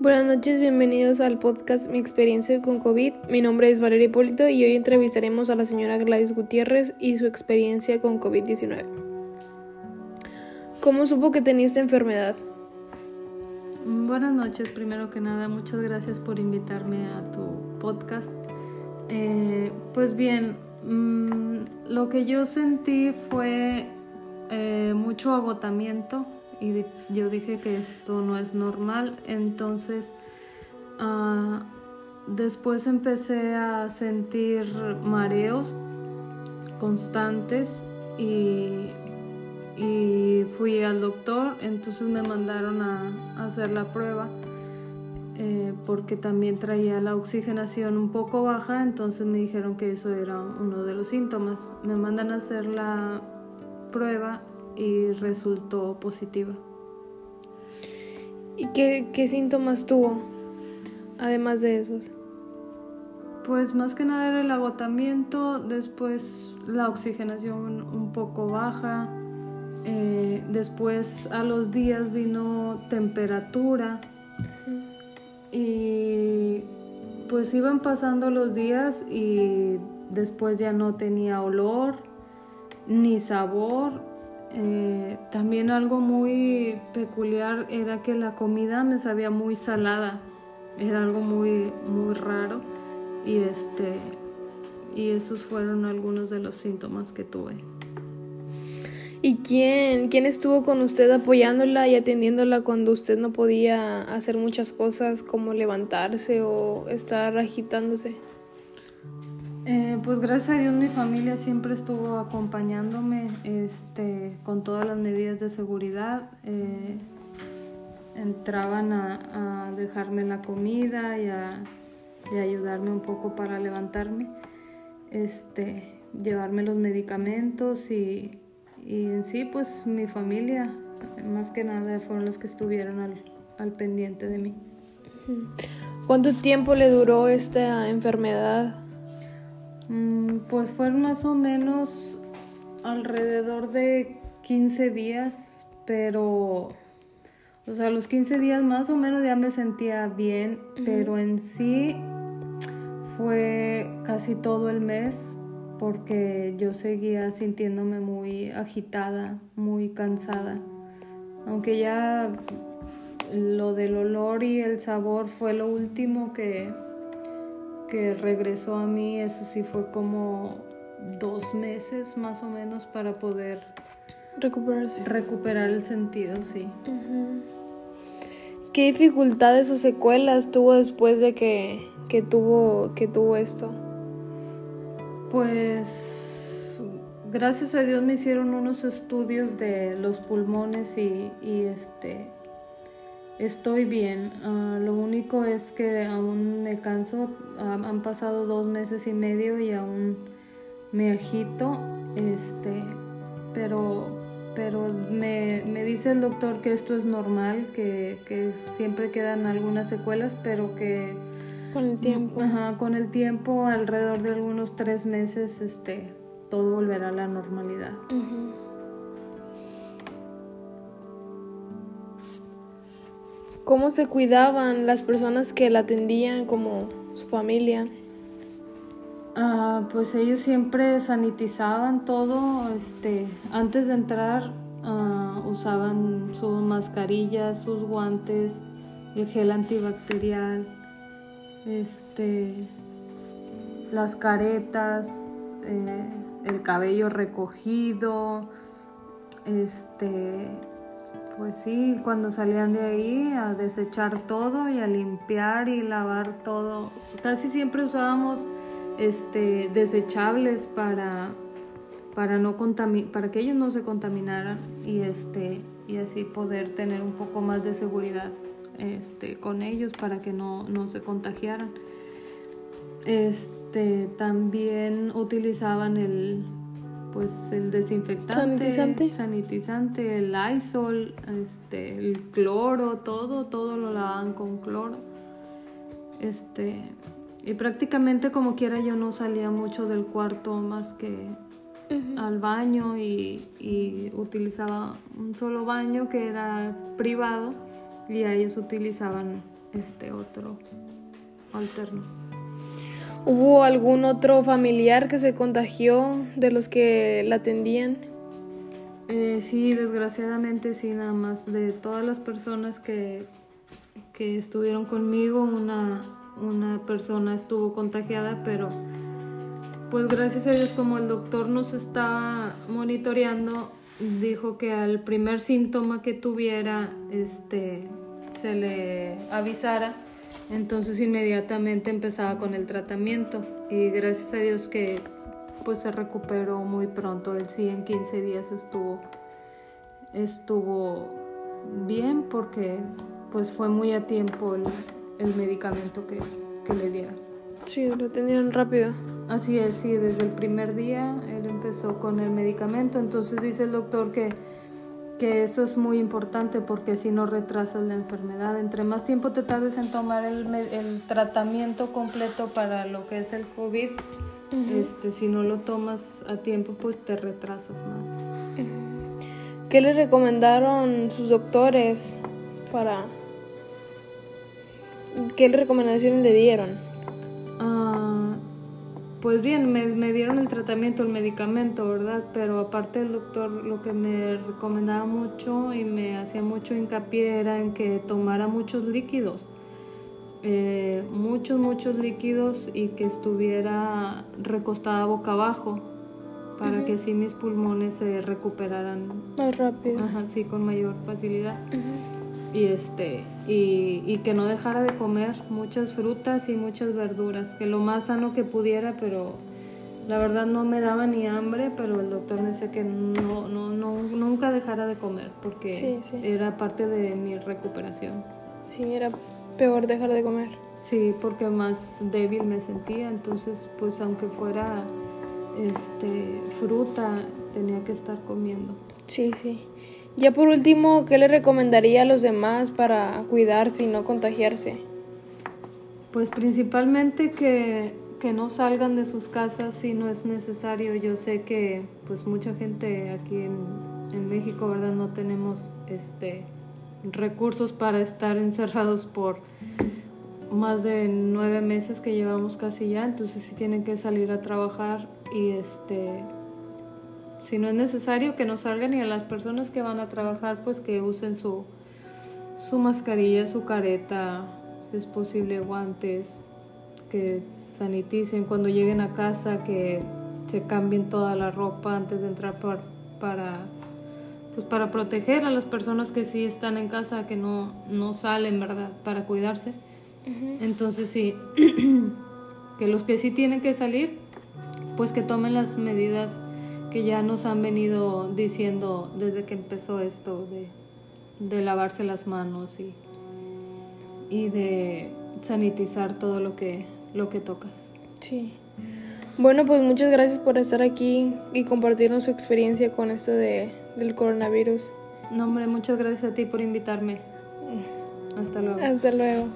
Buenas noches, bienvenidos al podcast Mi experiencia con COVID. Mi nombre es Valeria Hipólito y hoy entrevistaremos a la señora Gladys Gutiérrez y su experiencia con COVID-19. ¿Cómo supo que tenía esta enfermedad? Buenas noches, primero que nada, muchas gracias por invitarme a tu podcast. Eh, pues bien, mm, lo que yo sentí fue eh, mucho agotamiento y yo dije que esto no es normal, entonces ah, después empecé a sentir mareos constantes y, fui al doctor, entonces me mandaron a, hacer la prueba. Eh, porque también traía la oxigenación un poco baja, entonces me dijeron que eso era uno de los síntomas. Me mandan a hacer la prueba y resultó positiva. ¿Y qué, qué síntomas tuvo, además de esos? Pues más que nada era el agotamiento, después la oxigenación un poco baja, eh, después a los días vino temperatura y pues iban pasando los días y después ya no tenía olor ni sabor eh, también algo muy peculiar era que la comida me sabía muy salada. Era algo muy, muy raro. Y este. Y esos fueron algunos de los síntomas que tuve. ¿Y quién, quién estuvo con usted apoyándola y atendiéndola cuando usted no podía hacer muchas cosas como levantarse o estar agitándose? Eh, pues gracias a Dios mi familia siempre estuvo acompañándome este, con todas las medidas de seguridad. Eh, entraban a, dejarme la comida y a, ayudarme un poco para levantarme, este, llevarme los medicamentos y, en sí pues mi familia más que nada fueron los que estuvieron al pendiente de mí. ¿Cuánto tiempo le duró esta enfermedad? Pues fueron más o menos alrededor de 15 días, pero, o sea, los 15 días más o menos ya me sentía bien, pero en sí fue casi todo el mes porque yo seguía sintiéndome muy agitada, muy cansada. Aunque ya lo del olor y el sabor fue lo último que, que regresó a mí, eso sí fue como dos meses más o menos para poder recuperarse. Recuperar el sentido, sí. ¿Qué dificultades o secuelas tuvo después de que, que, tuvo, que tuvo esto? Pues gracias a Dios me hicieron unos estudios de los pulmones y, y este Estoy bien, ah, lo único es que aún me canso, han pasado dos meses y medio y aún me agito, este, pero, pero me, dice el doctor que esto es normal, que, que, siempre quedan algunas secuelas, pero que con el tiempo, con el tiempo, alrededor de algunos tres meses, este, todo volverá a la normalidad. ¿Cómo se cuidaban las personas que la atendían como su familia? Ah, pues ellos siempre sanitizaban todo, este, antes de entrar ah, usaban sus mascarillas, sus guantes, el gel antibacterial, este, las caretas, eh, el cabello recogido, este, pues sí, cuando salían de ahí a desechar todo y a limpiar y lavar todo. Casi siempre usábamos este desechables para para no para que ellos no se contaminaran y este y así poder tener un poco más de seguridad este con ellos para que no, no se contagiaran. Este también utilizaban el pues el desinfectante, sanitizante, sanitizante el Lysol, este, el cloro, todo, todo lo lavaban con cloro. Este, y prácticamente como quiera yo no salía mucho del cuarto más que al baño y, y, utilizaba un solo baño que era privado y a ellos utilizaban este otro alterno. ¿Hubo algún otro familiar que se contagió de los que la atendían? Eh, sí, desgraciadamente sí, nada más de todas las personas que, que estuvieron conmigo, una, una persona estuvo contagiada, pero pues gracias a Dios como el doctor nos estaba monitoreando, dijo que al primer síntoma que tuviera, este, se le avisara, entonces inmediatamente empezaba con el tratamiento y gracias a Dios que pues se recuperó muy pronto, él sí en 15 días estuvo estuvo bien porque pues fue muy a tiempo el, el medicamento que, que le dieron. Sí, lo atendieron rápido. Así es, sí, desde el primer día él empezó con el medicamento, entonces dice el doctor que, que eso es muy importante porque si no retrasas la enfermedad. Entre más tiempo te tardes en tomar el, el tratamiento completo para lo que es el COVID, este, si no lo tomas a tiempo, pues te retrasas más. ¿Qué le recomendaron sus doctores para... ¿Qué recomendaciones le dieron? Pues bien, me, dieron el tratamiento, el medicamento, ¿verdad? Pero aparte el doctor lo que me recomendaba mucho y me hacía mucho hincapié era en que tomara muchos líquidos, eh, muchos, muchos líquidos y que estuviera recostada boca abajo para que así mis pulmones se recuperaran más rápido. Ajá, sí, con mayor facilidad y este y, y, que no dejara de comer muchas frutas y muchas verduras que lo más sano que pudiera pero la verdad no me daba ni hambre pero el doctor me decía que no, no, no nunca dejara de comer porque era parte de mi recuperación. Sí era peor dejar de comer. Sí porque más débil me sentía entonces pues aunque fuera este fruta tenía que estar comiendo. Sí sí ya por último, ¿qué le recomendaría a los demás para cuidarse y no contagiarse? Pues principalmente que, que no salgan de sus casas si no es necesario. Yo sé que pues mucha gente aquí en, en México, ¿verdad? No tenemos este recursos para estar encerrados por más de nueve meses que llevamos casi ya, entonces sí tienen que salir a trabajar y este si no es necesario que no salgan y a las personas que van a trabajar pues que usen su, su mascarilla, su careta, si es posible guantes, que saniticen cuando lleguen a casa, que se cambien toda la ropa antes de entrar para pues para proteger a las personas que sí están en casa, que no, no salen, ¿verdad? Para cuidarse. Entonces sí, que los que sí tienen que salir, pues que tomen las medidas que ya nos han venido diciendo desde que empezó esto de, lavarse las manos y, y de sanitizar todo lo que, lo que tocas. Sí. Bueno, pues muchas gracias por estar aquí y compartirnos su experiencia con esto de, del coronavirus. No, hombre, muchas gracias a ti por invitarme. Hasta luego. Hasta luego.